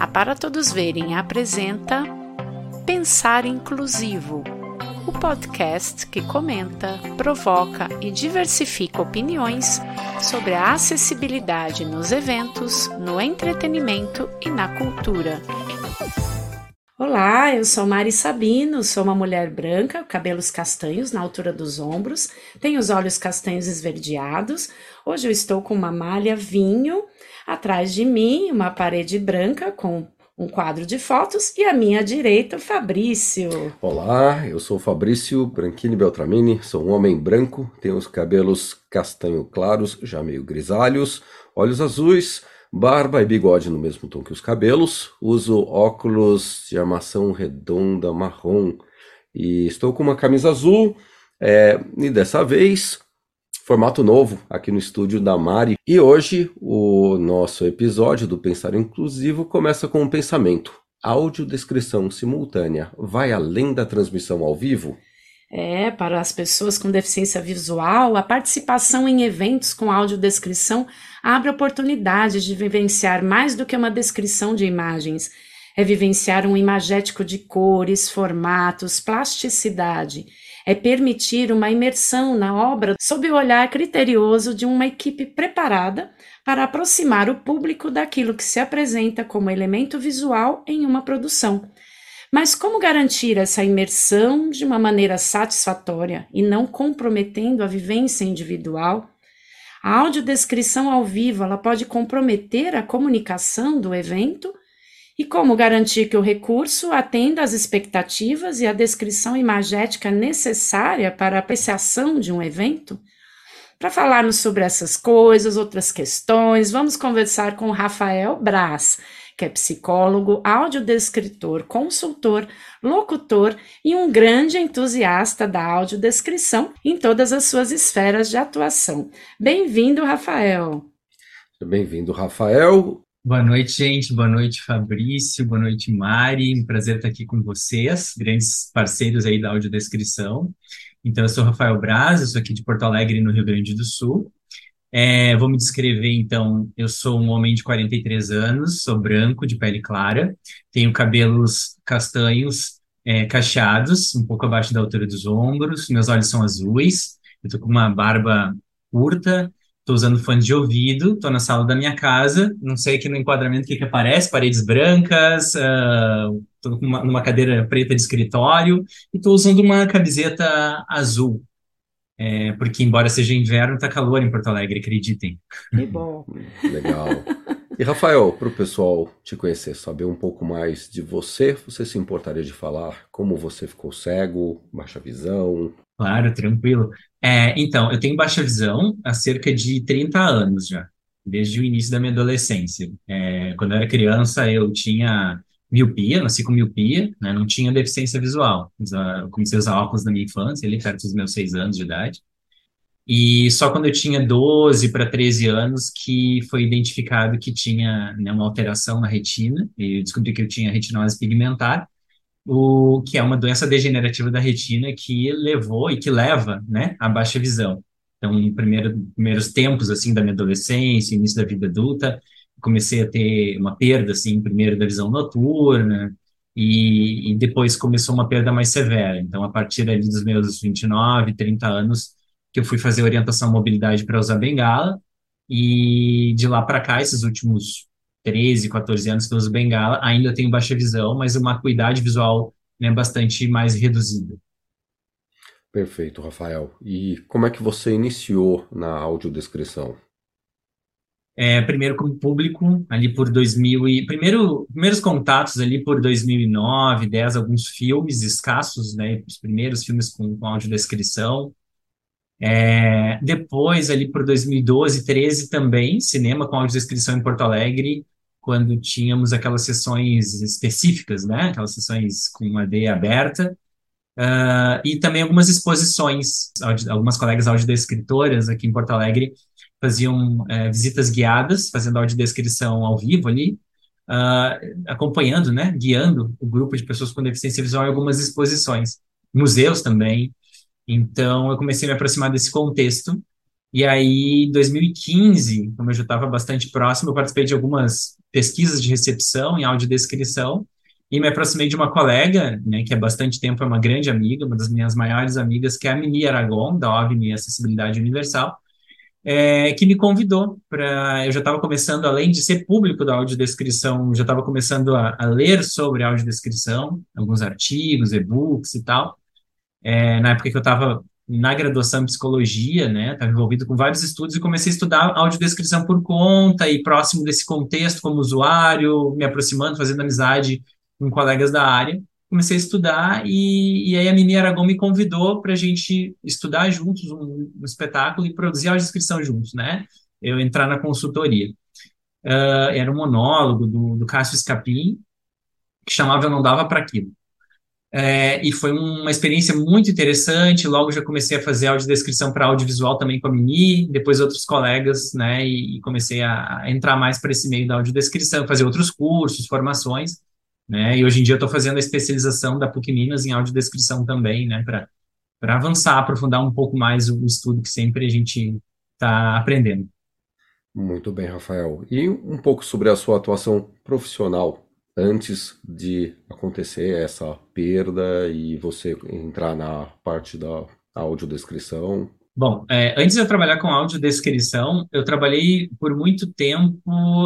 A Para Todos Verem apresenta Pensar Inclusivo, o podcast que comenta, provoca e diversifica opiniões sobre a acessibilidade nos eventos, no entretenimento e na cultura. Olá, eu sou Mari Sabino, sou uma mulher branca, cabelos castanhos na altura dos ombros, tenho os olhos castanhos esverdeados. Hoje eu estou com uma malha vinho, atrás de mim uma parede branca com um quadro de fotos e à minha direita Fabrício. Olá, eu sou Fabrício Branchini Beltramini, sou um homem branco, tenho os cabelos castanho claros, já meio grisalhos, olhos azuis, barba e bigode no mesmo tom que os cabelos, uso óculos de armação redonda marrom e estou com uma camisa azul. É, e dessa vez, formato novo aqui no estúdio da Mari. E hoje o nosso episódio do Pensar Inclusivo começa com um pensamento. Audiodescrição simultânea vai além da transmissão ao vivo? É, para as pessoas com deficiência visual, a participação em eventos com audiodescrição abre oportunidade de vivenciar mais do que uma descrição de imagens. É vivenciar um imagético de cores, formatos, plasticidade. É permitir uma imersão na obra sob o olhar criterioso de uma equipe preparada para aproximar o público daquilo que se apresenta como elemento visual em uma produção mas como garantir essa imersão de uma maneira satisfatória e não comprometendo a vivência individual? A audiodescrição ao vivo ela pode comprometer a comunicação do evento? E como garantir que o recurso atenda às expectativas e à descrição imagética necessária para a apreciação de um evento? Para falarmos sobre essas coisas, outras questões, vamos conversar com Rafael Braz, que é psicólogo, audiodescritor, consultor, locutor e um grande entusiasta da audiodescrição em todas as suas esferas de atuação. Bem-vindo, Rafael. Bem-vindo, Rafael. Boa noite, gente. Boa noite, Fabrício. Boa noite, Mari. Um prazer estar aqui com vocês, grandes parceiros aí da audiodescrição. Então, eu sou Rafael Braz, eu sou aqui de Porto Alegre, no Rio Grande do Sul. É, vou me descrever, então. Eu sou um homem de 43 anos, sou branco, de pele clara, tenho cabelos castanhos é, cacheados, um pouco abaixo da altura dos ombros, meus olhos são azuis, eu com uma barba curta, tô usando fone de ouvido, tô na sala da minha casa, não sei aqui no enquadramento o que que aparece, paredes brancas, uh, tô uma, numa cadeira preta de escritório e tô usando uma camiseta azul. É, porque, embora seja inverno, tá calor em Porto Alegre, acreditem. Que bom. Legal. E, Rafael, para o pessoal te conhecer, saber um pouco mais de você, você se importaria de falar como você ficou cego, baixa visão? Claro, tranquilo. É, então, eu tenho baixa visão há cerca de 30 anos já, desde o início da minha adolescência. É, quando eu era criança, eu tinha miopia, nasci com miopia, né, não tinha deficiência visual. Eu comecei a usar óculos na minha infância, ali perto dos meus seis anos de idade. E só quando eu tinha 12 para 13 anos que foi identificado que tinha né, uma alteração na retina, e eu descobri que eu tinha retinose pigmentar, o que é uma doença degenerativa da retina que levou e que leva, né, à baixa visão. Então, em primeiro, primeiros tempos assim da minha adolescência, início da vida adulta, comecei a ter uma perda, assim, primeiro da visão noturna, e, e, depois começou uma perda mais severa. Então, a partir ali dos meus 29, 30 anos, que eu fui fazer orientação mobilidade para usar bengala, e de lá para cá, esses últimos 13, 14 anos que eu uso bengala, ainda tenho baixa visão, mas uma acuidade visual né, bastante mais reduzida. Perfeito, Rafael. E como é que você iniciou na audiodescrição? é, primeiro como público, ali por 2000 e... Primeiro, primeiros contatos ali por 2009, 10, alguns filmes escassos, né? Os primeiros filmes com, com audiodescrição. É, depois, ali por 2012, 13 também, cinema com audiodescrição em Porto Alegre, quando tínhamos aquelas sessões específicas, né? Aquelas sessões com a D aberta. Uh, e também algumas exposições, algumas colegas audiodescritoras aqui em Porto Alegre faziam é, visitas guiadas, fazendo audiodescrição ao vivo ali, uh, acompanhando, né, guiando o grupo de pessoas com deficiência visual em algumas exposições, museus também. Então, eu comecei a me aproximar desse contexto E aí, em 2015, como eu já estava bastante próximo, eu participei de algumas pesquisas de recepção em audiodescrição e me aproximei de uma colega, né, que há bastante tempo é uma grande amiga, uma das minhas maiores amigas, que é a Mimi Aragon, da OVNI Acessibilidade Universal, é, que me convidou para. Eu já estava começando, além de ser público da audiodescrição, já estava começando a, a, ler sobre audiodescrição, alguns artigos, e-books e tal. É, na época que eu estava na graduação em psicologia, né, estava envolvido com vários estudos e comecei a estudar audiodescrição por conta e próximo desse contexto como usuário, me aproximando, fazendo amizade com colegas da área. Comecei a estudar e, e aí a Mimi Aragon me convidou para a gente estudar juntos um, um, espetáculo e produzir audiodescrição juntos, né? Eu entrar na consultoria. Uh, era um monólogo do, do Cássio Escapim, que chamava Eu Não Dava para Aquilo. É, e foi uma experiência muito interessante. Logo já comecei a fazer audiodescrição para audiovisual também com a Mini, depois outros colegas, né? E, e comecei a, entrar mais para esse meio da audiodescrição, fazer outros cursos, formações, né? E hoje em dia eu estou fazendo a especialização da PUC Minas em audiodescrição também, né? Para avançar, aprofundar um pouco mais o estudo que sempre a gente está aprendendo. Muito bem, Rafael. E um pouco sobre a sua atuação profissional antes de acontecer essa perda e você entrar na parte da audiodescrição? Bom, é, antes de eu trabalhar com audiodescrição, eu trabalhei por muito tempo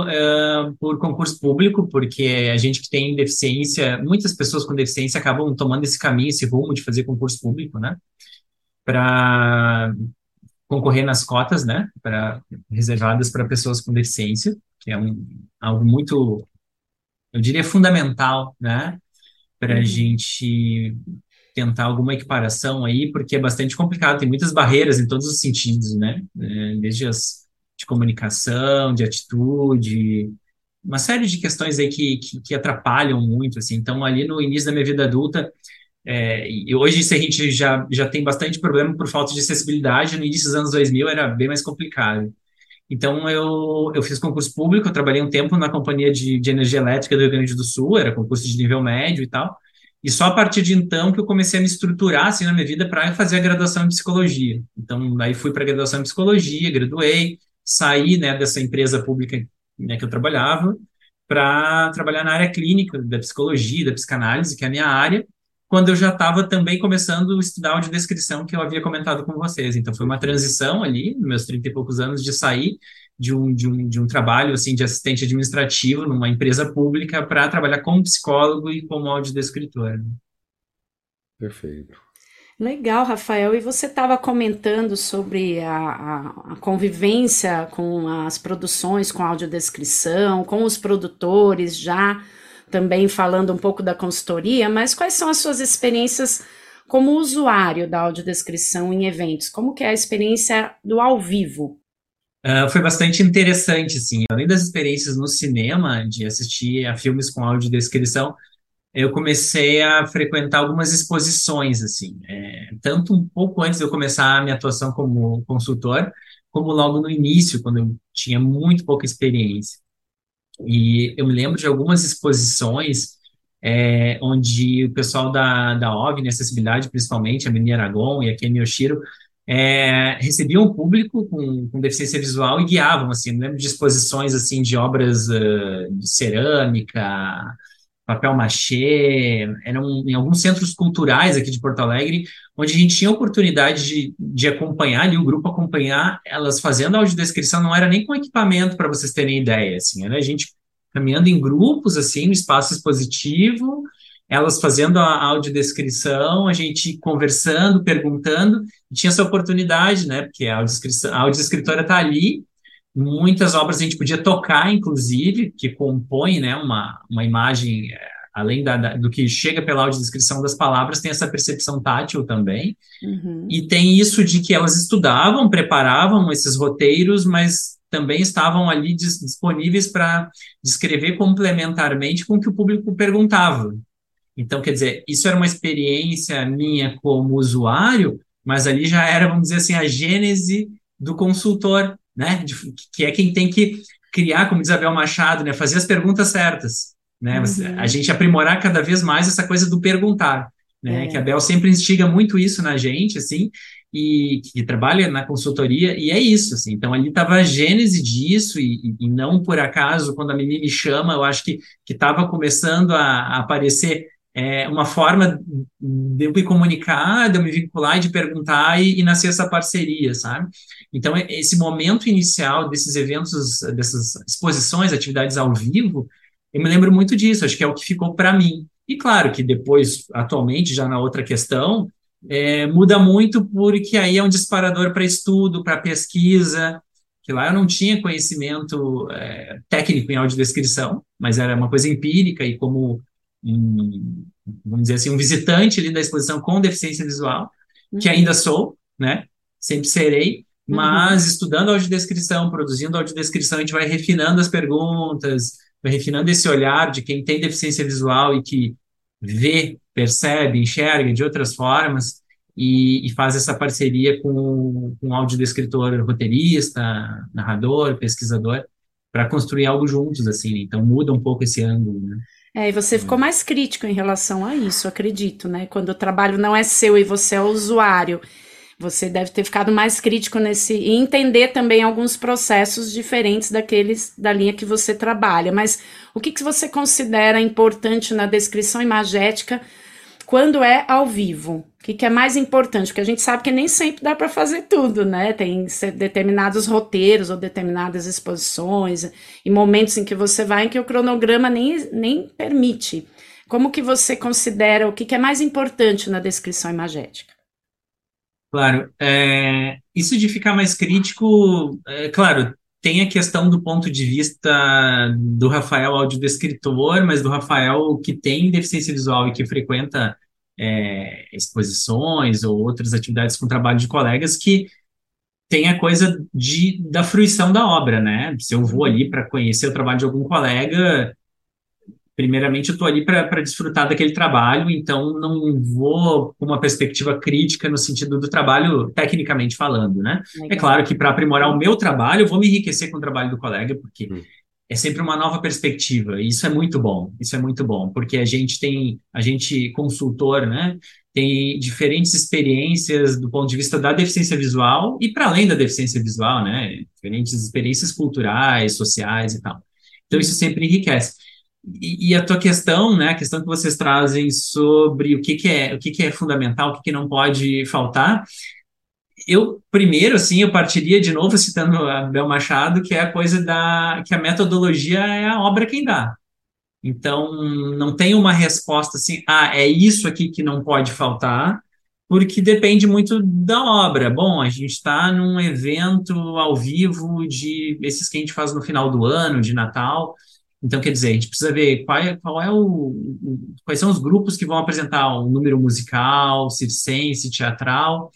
é, por concurso público, porque a gente que tem deficiência, muitas pessoas com deficiência acabam tomando esse caminho, esse rumo de fazer concurso público, né? Para concorrer nas cotas, né? Para reservadas para pessoas com deficiência, que é um, algo muito eu diria, fundamental, né? Para a uhum. gente tentar alguma equiparação aí, porque é bastante complicado, tem muitas barreiras em todos os sentidos, né? É, desde as de comunicação, de atitude, uma série de questões aí que, que, que atrapalham muito, assim. Então, ali no início da minha vida adulta, é, e hoje a gente já, já tem bastante problema por falta de acessibilidade, no início dos anos 2000 era bem mais complicado. Então, eu, eu fiz concurso público, eu trabalhei um tempo na Companhia de, de Energia Elétrica do Rio Grande do Sul, era concurso de nível médio e tal. E só a partir de então que eu comecei a me estruturar assim na minha vida para fazer a graduação em psicologia. Então, aí fui para a graduação em psicologia, graduei, saí né, dessa empresa pública né, que eu trabalhava para trabalhar na área clínica da psicologia, da psicanálise, que é a minha área, quando eu já estava também começando a estudar audiodescrição que eu havia comentado com vocês. Então, foi uma transição ali, nos meus 30 e poucos anos, de sair de um, de um, de um trabalho assim de assistente administrativo numa empresa pública para trabalhar como psicólogo e como audiodescritor. Perfeito. Legal, Rafael. E você estava comentando sobre a, a, a, convivência com as produções, com audiodescrição, com os produtores já também falando um pouco da consultoria, mas quais são as suas experiências como usuário da audiodescrição em eventos? Como que é a experiência do ao vivo? Uh, foi bastante interessante, assim. Além das experiências no cinema, de assistir a filmes com audiodescrição, eu comecei a frequentar algumas exposições, assim. É, tanto um pouco antes de eu começar a minha atuação como consultor, como logo no início, quando eu tinha muito pouca experiência. E eu me lembro de algumas exposições é, onde o pessoal da, da OVNI, Acessibilidade, principalmente, a Mini Aragon e a Kemi Yoshiro, é, recebiam o público com, com, deficiência visual e guiavam, assim, eu me lembro de exposições, assim, de obras uh, de cerâmica, papel machê, eram em alguns centros culturais aqui de Porto Alegre, onde a gente tinha oportunidade de, de acompanhar ali, o grupo acompanhar elas fazendo audiodescrição, não era nem com equipamento, para vocês terem ideia, assim, era a gente caminhando em grupos, assim, no espaço expositivo, elas fazendo a audiodescrição, a gente conversando, perguntando, tinha essa oportunidade, né, porque a, audiodescrição, a audiodescritora está ali, Muitas obras a gente podia tocar, inclusive, que compõem né, uma, uma imagem, é, além da, da, do que chega pela audiodescrição das palavras, tem essa percepção tátil também. Uhum. E tem isso de que elas estudavam, preparavam esses roteiros, mas também estavam ali disponíveis para descrever complementarmente com o que o público perguntava. Então, quer dizer, isso era uma experiência minha como usuário, mas ali já era, vamos dizer assim, a gênese do consultor, né? De, que é quem tem que criar, como diz Abel Machado, né? Fazer as perguntas certas, né? Uhum. A gente aprimorar cada vez mais essa coisa do perguntar, né? É. Que a Abel sempre instiga muito isso na gente, assim. e que trabalha na consultoria, e é isso, assim. Então, ali estava a gênese disso, e, e, não por acaso, quando a menina me chama, eu acho que estava começando a, a aparecer é, uma forma de eu me comunicar, de eu me vincular de perguntar e, e nascer essa parceria, sabe? Então, esse momento inicial desses eventos, dessas exposições, atividades ao vivo, eu me lembro muito disso, acho que é o que ficou para mim. E claro que depois, atualmente, já na outra questão, é, muda muito porque aí é um disparador para estudo, para pesquisa, que lá eu não tinha conhecimento é, técnico em audiodescrição, mas era uma coisa empírica e como um, vamos dizer assim, um visitante ali da exposição com deficiência visual, uhum. que ainda sou, né? Sempre serei, uhum. mas uhum. estudando audiodescrição, produzindo audiodescrição, a gente vai refinando as perguntas, vai refinando esse olhar de quem tem deficiência visual e que vê, percebe, enxerga de outras formas e, e faz essa parceria com, com um audiodescritor roteirista, narrador, pesquisador, para construir algo juntos, assim. Então muda um pouco esse ângulo, né? É, e você ficou mais crítico em relação a isso, acredito, né? Quando o trabalho não é seu e você é usuário, você deve ter ficado mais crítico nesse e entender também alguns processos diferentes daqueles da linha que você trabalha. Mas o que, que você considera importante na descrição imagética quando é ao vivo? O que, que é mais importante? Porque a gente sabe que nem sempre dá para fazer tudo, né? Tem determinados roteiros ou determinadas exposições e momentos em que você vai em que o cronograma nem, nem permite. Como que você considera o que, que é mais importante na descrição imagética? Claro, é, isso de ficar mais crítico, é, claro, tem a questão do ponto de vista do Rafael audiodescritor, mas do Rafael que tem deficiência visual e que frequenta é, exposições ou outras atividades com trabalho de colegas que tem a coisa de, da fruição da obra, né? Se eu vou ali para conhecer o trabalho de algum colega, primeiramente eu estou ali para desfrutar daquele trabalho, então não vou com uma perspectiva crítica no sentido do trabalho, tecnicamente falando, né? Legal. É claro que para aprimorar o meu trabalho, eu vou me enriquecer com o trabalho do colega, porque hum é sempre uma nova perspectiva, e isso é muito bom, isso é muito bom, porque a gente tem, a gente consultor, né, tem diferentes experiências do ponto de vista da deficiência visual e para além da deficiência visual, né, diferentes experiências culturais, sociais e tal. Então isso sempre enriquece. E, e a tua questão, né, a questão que vocês trazem sobre o que, que é, o que, que é fundamental, o que, que não pode faltar, eu primeiro assim eu partiria de novo citando a Bel Machado que é a coisa da que a metodologia é a obra quem dá. Então não tem uma resposta assim ah é isso aqui que não pode faltar porque depende muito da obra. Bom a gente está num evento ao vivo de esses que a gente faz no final do ano de Natal. Então quer dizer a gente precisa ver qual é, qual é o, quais são os grupos que vão apresentar um número musical circense teatral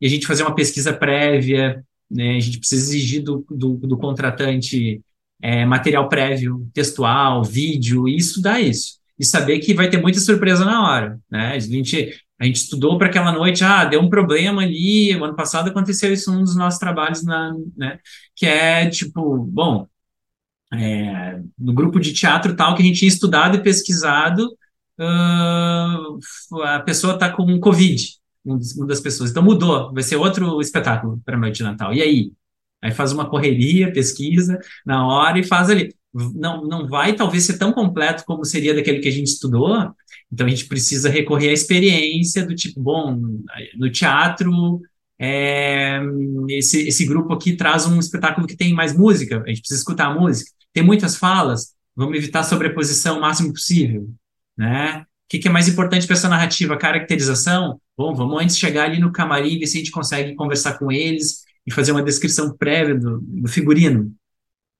e a gente fazer uma pesquisa prévia, né? A gente precisa exigir do, do, do contratante é, material prévio, textual, vídeo, e estudar isso. E saber que vai ter muita surpresa na hora, né? A gente, a gente estudou para aquela noite, ah, deu um problema ali, ano passado aconteceu isso num dos nossos trabalhos, na, né? Que é, tipo, bom, é, no grupo de teatro tal que a gente tinha estudado e pesquisado, uh, a pessoa está com Covid uma das pessoas. Então mudou, vai ser outro espetáculo para a noite de Natal. E aí? Aí faz uma correria, pesquisa na hora e faz ali. Não, não vai talvez ser tão completo como seria daquele que a gente estudou, então a gente precisa recorrer à experiência do tipo, bom, no teatro, é, esse, esse grupo aqui traz um espetáculo que tem mais música, a gente precisa escutar a música. Tem muitas falas, vamos evitar a sobreposição o máximo possível, né? O que, que é mais importante para essa narrativa? Caracterização? Bom, vamos antes chegar ali no camarim, ver se a gente consegue conversar com eles e fazer uma descrição prévia do, do figurino,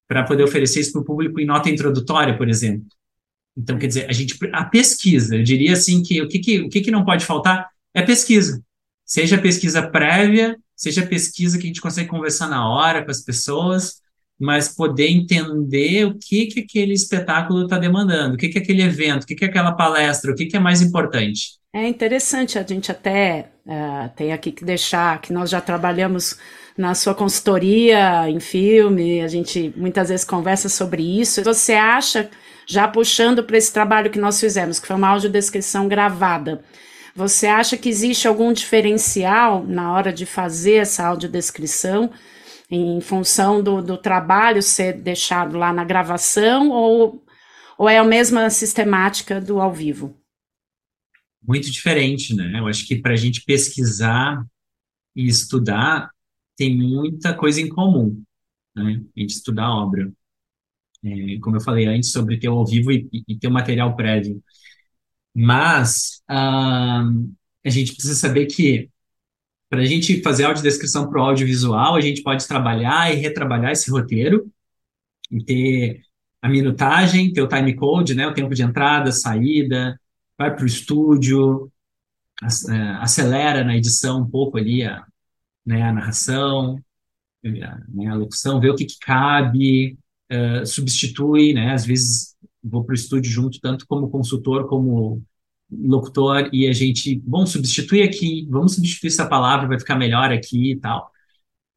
para poder oferecer isso para o público em nota introdutória, por exemplo. Então, quer dizer, a gente a pesquisa, eu diria assim que o que, que, o que, que não pode faltar é pesquisa. Seja pesquisa prévia, seja pesquisa que a gente consegue conversar na hora com as pessoas, mas poder entender o que que aquele espetáculo está demandando, o que que aquele evento, o que que aquela palestra, o que que é mais importante. É interessante, a gente até uh, tem aqui que deixar que nós já trabalhamos na sua consultoria em filme, a gente muitas vezes conversa sobre isso. Você acha, já puxando para esse trabalho que nós fizemos, que foi uma audiodescrição gravada, Você acha que existe algum diferencial na hora de fazer essa audiodescrição em função do, do trabalho ser deixado lá na gravação ou, ou é a mesma sistemática do ao vivo? Muito diferente, né? Eu acho que para a gente pesquisar e estudar tem muita coisa em comum, né? A gente estudar a obra. É, como eu falei antes, sobre ter o ao vivo e, e ter o material prévio. Mas uh, a gente precisa saber que para a gente fazer audiodescrição para o audiovisual, a gente pode trabalhar e retrabalhar esse roteiro e ter a minutagem, ter o time code, né, o tempo de entrada, saída, vai para o estúdio, é, acelera na edição um pouco ali a, né, a narração, a, né, a locução, vê o que, que cabe, uh, substitui, né, às vezes vou para o estúdio junto, tanto como consultor, como locutor, e a gente, bom, substitui aqui, vamos substituir essa palavra, vai ficar melhor aqui e tal.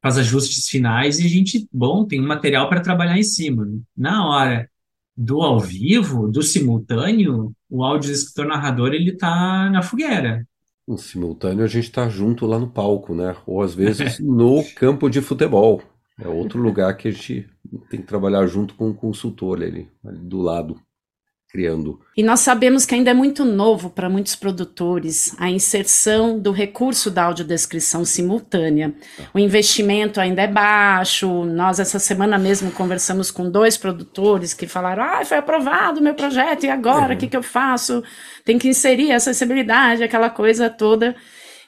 Faz ajustes finais e a gente, bom, tem um material para trabalhar em cima. Na hora do ao vivo, do simultâneo, o áudio escritor narrador, ele tá na fogueira. No simultâneo a gente está junto lá no palco, né? Ou às vezes no campo de futebol. É outro lugar que a gente tem que trabalhar junto com o consultor ali, ali do lado criando. E nós sabemos que ainda é muito novo para muitos produtores a inserção do recurso da audiodescrição simultânea. O investimento ainda é baixo. Nós, essa semana mesmo, conversamos com dois produtores que falaram: ah, foi aprovado o meu projeto, e agora? O uhum. que, que eu faço? Tem que inserir acessibilidade, aquela coisa toda.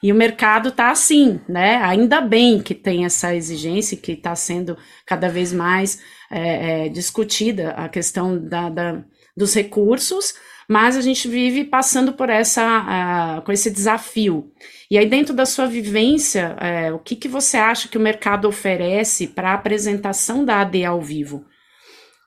E o mercado está assim, né? Ainda bem que tem essa exigência, que está sendo cada vez mais é, é, discutida a questão da, da, dos recursos, mas a gente vive passando por essa, uh, com esse desafio. E aí, dentro da sua vivência, uh, o que, que você acha que o mercado oferece para a apresentação da AD ao vivo?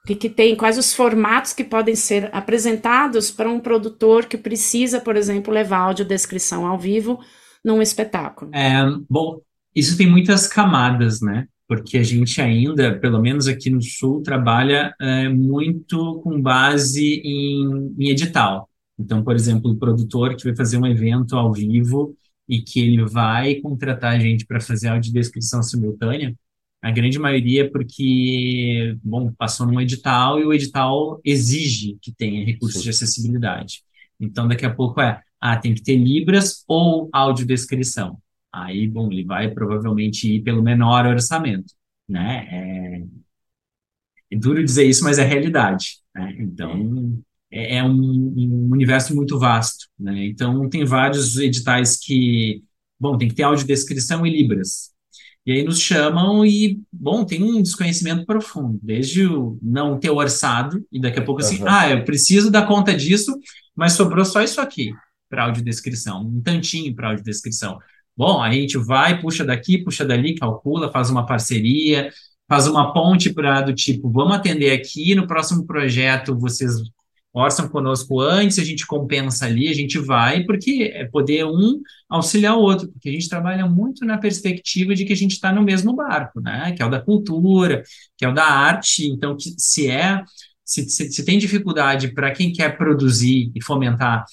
O que, que tem? Quais os formatos que podem ser apresentados para um produtor que precisa, por exemplo, levar audiodescrição ao vivo num espetáculo? É, bom, isso tem muitas camadas, né? Porque a gente ainda, pelo menos aqui no Sul, trabalha é, muito com base em, em edital. Então, por exemplo, o produtor que vai fazer um evento ao vivo e que ele vai contratar a gente para fazer audiodescrição simultânea, a grande maioria é porque, bom, passou num edital e o edital exige que tenha recursos Sim. de acessibilidade. Então, daqui a pouco é, ah, tem que ter Libras ou audiodescrição. Aí, bom, ele vai provavelmente ir pelo menor orçamento, né? É, é duro dizer isso, mas é realidade, né? Então, é, é um, um, universo muito vasto, né? Então, tem vários editais que, bom, tem que ter audiodescrição e Libras. E aí nos chamam e, bom, tem um desconhecimento profundo, desde o não ter orçado, e daqui a pouco assim, uhum. ah, eu preciso dar conta disso, mas sobrou só isso aqui para audiodescrição, um tantinho para audiodescrição. Bom, a gente vai, puxa daqui, puxa dali, calcula, faz uma parceria, faz uma ponte para do tipo, vamos atender aqui, no próximo projeto vocês orçam conosco antes, a gente compensa ali, a gente vai, porque é poder um auxiliar o outro, porque a gente trabalha muito na perspectiva de que a gente está no mesmo barco, né? Que é o da cultura, que é o da arte, então que se é se, se, se tem dificuldade para quem quer produzir e fomentar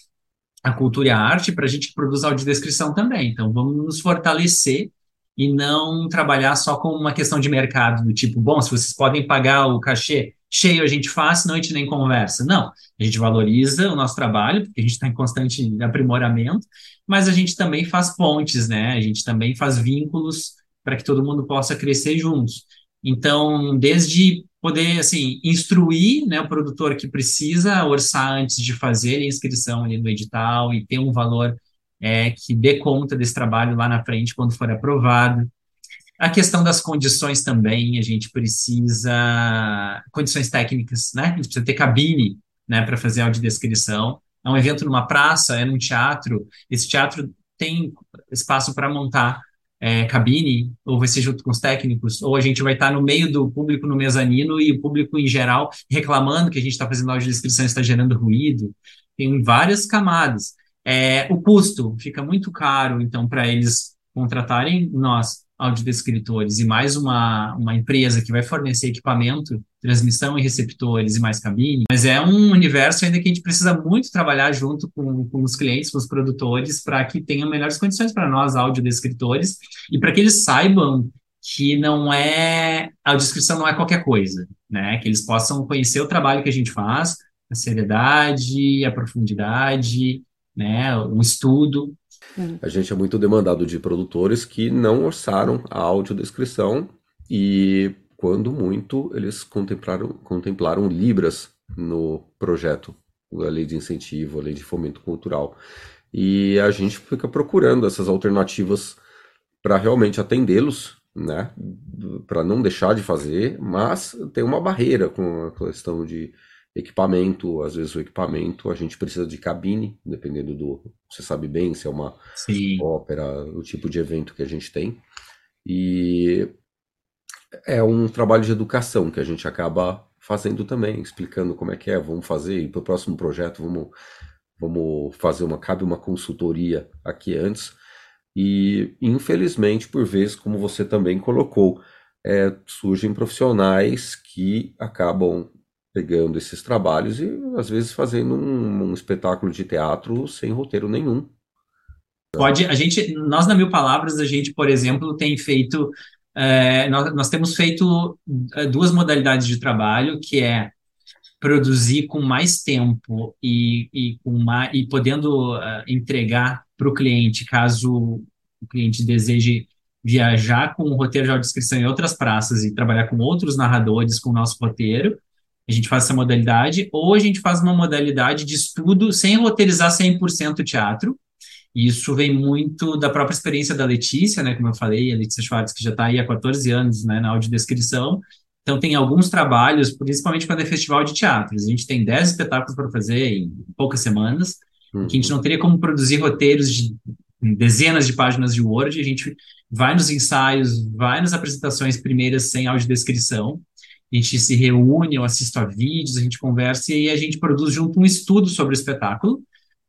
a cultura e a arte para a gente que produz audiodescrição também. Então, vamos nos fortalecer e não trabalhar só com uma questão de mercado, do tipo, bom, se vocês podem pagar o cachê cheio, a gente faz, senão a gente nem conversa. Não, a gente valoriza o nosso trabalho, porque a gente está em constante aprimoramento, mas a gente também faz pontes, né? A gente também faz vínculos para que todo mundo possa crescer juntos. Então, desde poder, assim, instruir, né, o produtor que precisa orçar antes de fazer a inscrição ali no edital e ter um valor é, que dê conta desse trabalho lá na frente quando for aprovado. A questão das condições também, a gente precisa, condições técnicas, né, a gente precisa ter cabine, né, para fazer audiodescrição. É um evento numa praça, é num teatro, esse teatro tem espaço para montar é, cabine, ou vai ser junto com os técnicos, ou a gente vai estar no meio do público no mezanino e o público em geral reclamando que a gente está fazendo audiodescrição e está gerando ruído. Tem várias camadas. É, o custo fica muito caro, então, para eles contratarem nós. Audiodescritores e mais uma, uma empresa que vai fornecer equipamento, transmissão e receptores e mais cabine, mas é um universo ainda que a gente precisa muito trabalhar junto com, com os clientes, com os produtores, para que tenham melhores condições para nós, audiodescritores, e para que eles saibam que não é, a audiodescrição não é qualquer coisa, né? Que eles possam conhecer o trabalho que a gente faz, a seriedade, a profundidade, né? O estudo, a gente é muito demandado de produtores que não orçaram a audiodescrição e, quando muito, eles contemplaram, contemplaram libras no projeto, a lei de incentivo, a lei de fomento cultural. E a gente fica procurando essas alternativas para realmente atendê-los, né? Para não deixar de fazer, mas tem uma barreira com a questão de equipamento, às vezes o equipamento a gente precisa de cabine, dependendo do. Você sabe bem se é uma Sim. ópera, o tipo de evento que a gente tem. E é um trabalho de educação que a gente acaba fazendo também, explicando como é que é, vamos fazer, e para o próximo projeto vamos, vamos fazer uma, cabe uma consultoria aqui antes. E infelizmente, por vezes, como você também colocou, é, surgem profissionais que acabam pegando esses trabalhos e às vezes fazendo um, um espetáculo de teatro sem roteiro nenhum. Pode, a gente, nós na Mil Palavras, a gente, por exemplo, tem feito, é, nós, nós temos feito é, duas modalidades de trabalho, que é produzir com mais tempo e, e, com mais, e podendo uh, entregar para o cliente, caso o cliente deseje viajar com o roteiro de audiodescrição em outras praças e trabalhar com outros narradores com o nosso roteiro, a gente faz essa modalidade, ou a gente faz uma modalidade de estudo sem roteirizar 100% teatro. E isso vem muito da própria experiência da Letícia, né, como eu falei, a Letícia Schwartz, que já está aí há 14 anos né, na audiodescrição. Então, tem alguns trabalhos, principalmente quando é festival de teatros. A gente tem 10 espetáculos para fazer em poucas semanas, uhum. que a gente não teria como produzir roteiros de dezenas de páginas de Word. A gente vai nos ensaios, vai nas apresentações primeiras sem audiodescrição a gente se reúne, eu assisto a vídeos, a gente conversa e a gente produz junto um estudo sobre o espetáculo.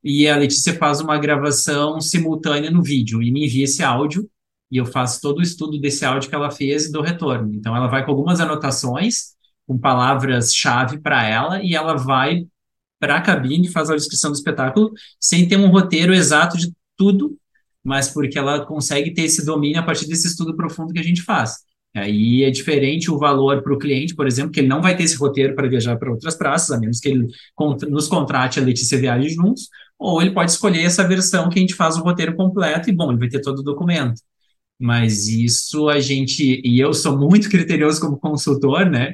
E a Letícia faz uma gravação simultânea no vídeo e me envia esse áudio e eu faço todo o estudo desse áudio que ela fez e dou retorno. Então ela vai com algumas anotações, com palavras-chave para ela e ela vai para a cabine e faz a descrição do espetáculo sem ter um roteiro exato de tudo, mas porque ela consegue ter esse domínio a partir desse estudo profundo que a gente faz. Aí é diferente o valor para o cliente, por exemplo, que ele não vai ter esse roteiro para viajar para outras praças, a menos que ele nos contrate a Letícia Viagem juntos, ou ele pode escolher essa versão que a gente faz o roteiro completo e, bom, ele vai ter todo o documento. Mas isso a gente, e eu sou muito criterioso como consultor, né?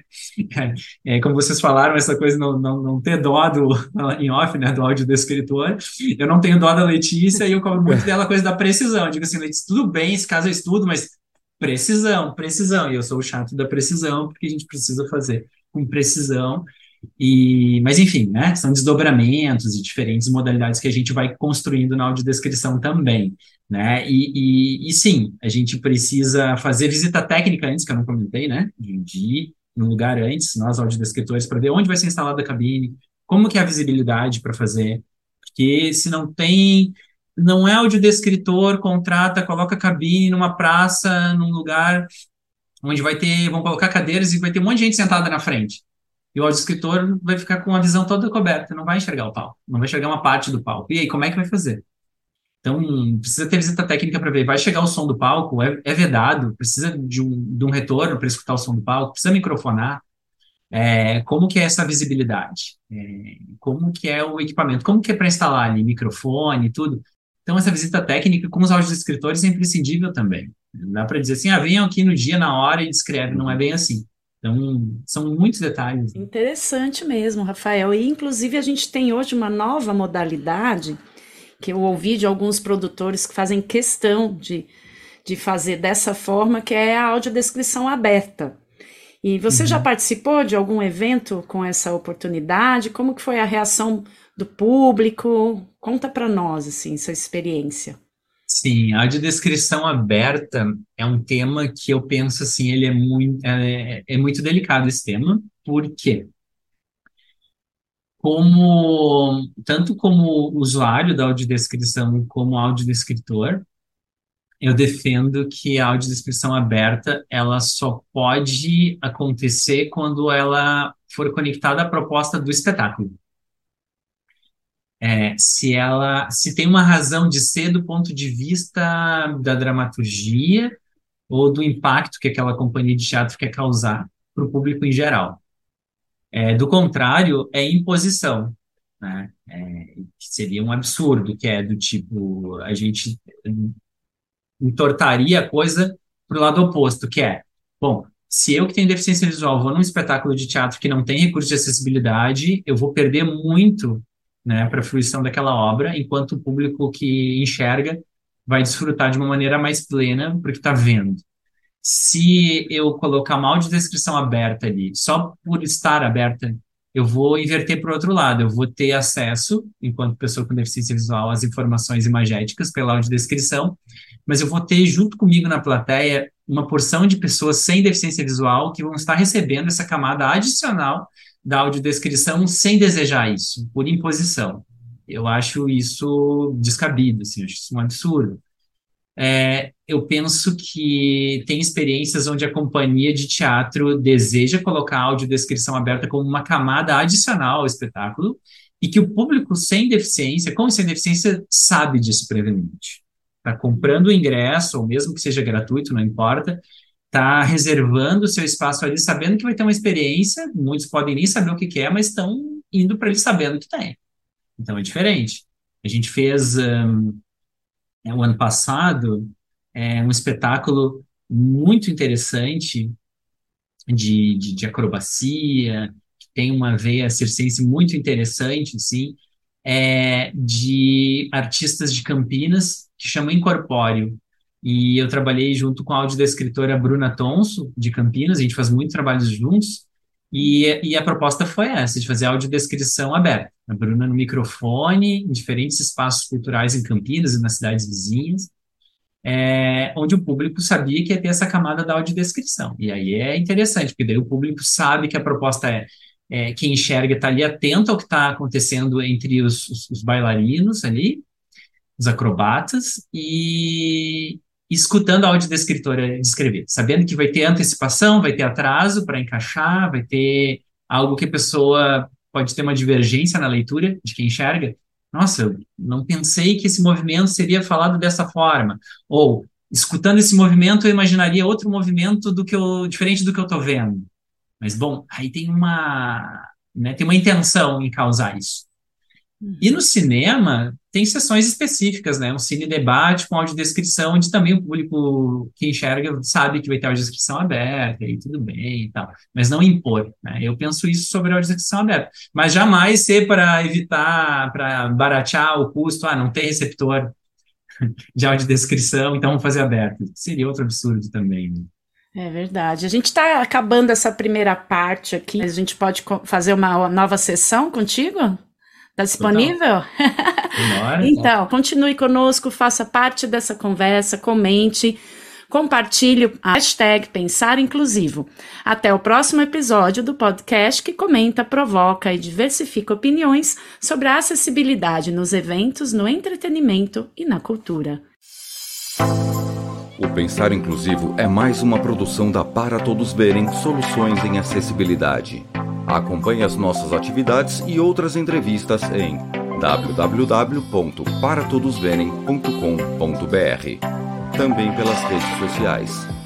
É, como vocês falaram, essa coisa não, não, não ter dó do, em off, né, do áudio do escritor, eu não tenho dó da Letícia e eu cobro muito dela a coisa da precisão. Eu digo assim, Letícia, tudo bem, esse caso eu estudo, mas precisão, precisão. E eu sou o chato da precisão, porque a gente precisa fazer com precisão. E, mas enfim, né? São desdobramentos e diferentes modalidades que a gente vai construindo na audiodescrição também, né? E, e, e sim, a gente precisa fazer visita técnica antes, que eu não comentei, né? De, ir no lugar antes, nós audiodescritores, para ver onde vai ser instalada a cabine, como que é a visibilidade para fazer, porque se não tem não é audiodescritor, contrata, coloca cabine numa praça, num lugar onde vai ter, vão colocar cadeiras e vai ter um monte de gente sentada na frente. E o audiodescritor vai ficar com a visão toda coberta, não vai enxergar o palco, não vai enxergar uma parte do palco. E aí, como é que vai fazer? Então, precisa ter visita técnica para ver. Vai chegar o som do palco, é, é vedado, precisa de um, de um retorno para escutar o som do palco, precisa microfonar. É, como que é essa visibilidade? É, como que é o equipamento? Como que é para instalar ali microfone e tudo? Então, essa visita técnica com os audiodescritores é imprescindível também. Não dá para dizer assim, ah, venham aqui no dia, na hora e descreve. Não é bem assim. Então, são muitos detalhes. Interessante mesmo, Rafael. E, inclusive, a gente tem hoje uma nova modalidade que eu ouvi de alguns produtores que fazem questão de, de fazer dessa forma, que é a audiodescrição aberta. E você uhum. já participou de algum evento com essa oportunidade? Como que foi a reação do público? Conta para nós, assim, sua experiência. Sim, a audiodescrição aberta é um tema que eu penso assim, ele é muito, é, é muito delicado esse tema, porque como tanto como usuário da audiodescrição como audiodescritor, eu defendo que a audiodescrição aberta ela só pode acontecer quando ela for conectada à proposta do espetáculo. É, se ela se tem uma razão de ser do ponto de vista da dramaturgia ou do impacto que aquela companhia de teatro quer causar para o público em geral. É, do contrário, é imposição, né? É, seria um absurdo, que é do tipo, a gente entortaria a coisa para o lado oposto, que é, bom, se eu que tenho deficiência visual vou num espetáculo de teatro que não tem recurso de acessibilidade, eu vou perder muito né, para a fruição daquela obra, enquanto o público que enxerga vai desfrutar de uma maneira mais plena porque está vendo. Se eu colocar uma audiodescrição aberta ali, só por estar aberta, eu vou inverter para o outro lado. Eu vou ter acesso, enquanto pessoa com deficiência visual, às informações imagéticas pela audiodescrição, mas eu vou ter junto comigo na plateia uma porção de pessoas sem deficiência visual que vão estar recebendo essa camada adicional da audiodescrição sem desejar isso, por imposição. Eu acho isso descabido, assim, acho isso um absurdo. É, eu penso que tem experiências onde a companhia de teatro deseja colocar a audiodescrição aberta como uma camada adicional ao espetáculo e que o público sem deficiência, com sem deficiência, sabe disso previamente. Está comprando o ingresso, ou mesmo que seja gratuito, não importa, está reservando o seu espaço ali, sabendo que vai ter uma experiência. Muitos podem nem saber o que, que é, mas estão indo para ele sabendo que tem. Então é diferente. A gente fez um, o ano passado é, um espetáculo muito interessante de, de, de acrobacia, que tem uma veia circense muito interessante, sim, é, de artistas de Campinas que chama Incorpóreo. E eu trabalhei junto com a audiodescritora Bruna Tonso, de Campinas, a gente faz muitos trabalhos juntos, e, e a proposta foi essa, de fazer audiodescrição aberta. A Bruna no microfone, em diferentes espaços culturais em Campinas e nas cidades vizinhas, é, onde o público sabia que ia ter essa camada da audiodescrição. E aí é interessante, porque daí o público sabe que a proposta é, é quem enxerga está ali atento ao que está acontecendo entre os, os, os bailarinos ali, os acrobatas, e, escutando a audiodescritora descrever, sabendo que vai ter antecipação, vai ter atraso para encaixar, vai ter algo que a pessoa pode ter uma divergência na leitura de quem enxerga. Nossa, eu não pensei que esse movimento seria falado dessa forma. Ou, escutando esse movimento, eu imaginaria outro movimento do que eu, diferente do que eu estou vendo. Mas, bom, aí tem uma, né, tem uma intenção em causar isso. E no cinema, tem sessões específicas, né? Um cine debate com audiodescrição, onde também o público que enxerga sabe que vai ter audiodescrição aberta e tudo bem e tal, mas não impor, né? Eu penso isso sobre a audiodescrição aberta, mas jamais ser para evitar, para baratear o custo, ah, não tem receptor de audiodescrição, então vamos fazer aberto. Seria outro absurdo também, né? É verdade. A gente está acabando essa primeira parte aqui. A gente pode fazer uma nova sessão contigo? Está disponível? então, continue conosco, faça parte dessa conversa, comente, compartilhe a hashtag Pensar Inclusivo. Até o próximo episódio do podcast que comenta, provoca e diversifica opiniões sobre a acessibilidade nos eventos, no entretenimento e na cultura. O Pensar Inclusivo é mais uma produção da Para Todos Verem Soluções em Acessibilidade. Acompanhe as nossas atividades e outras entrevistas em www.paratodosverem.com.br. Também pelas redes sociais.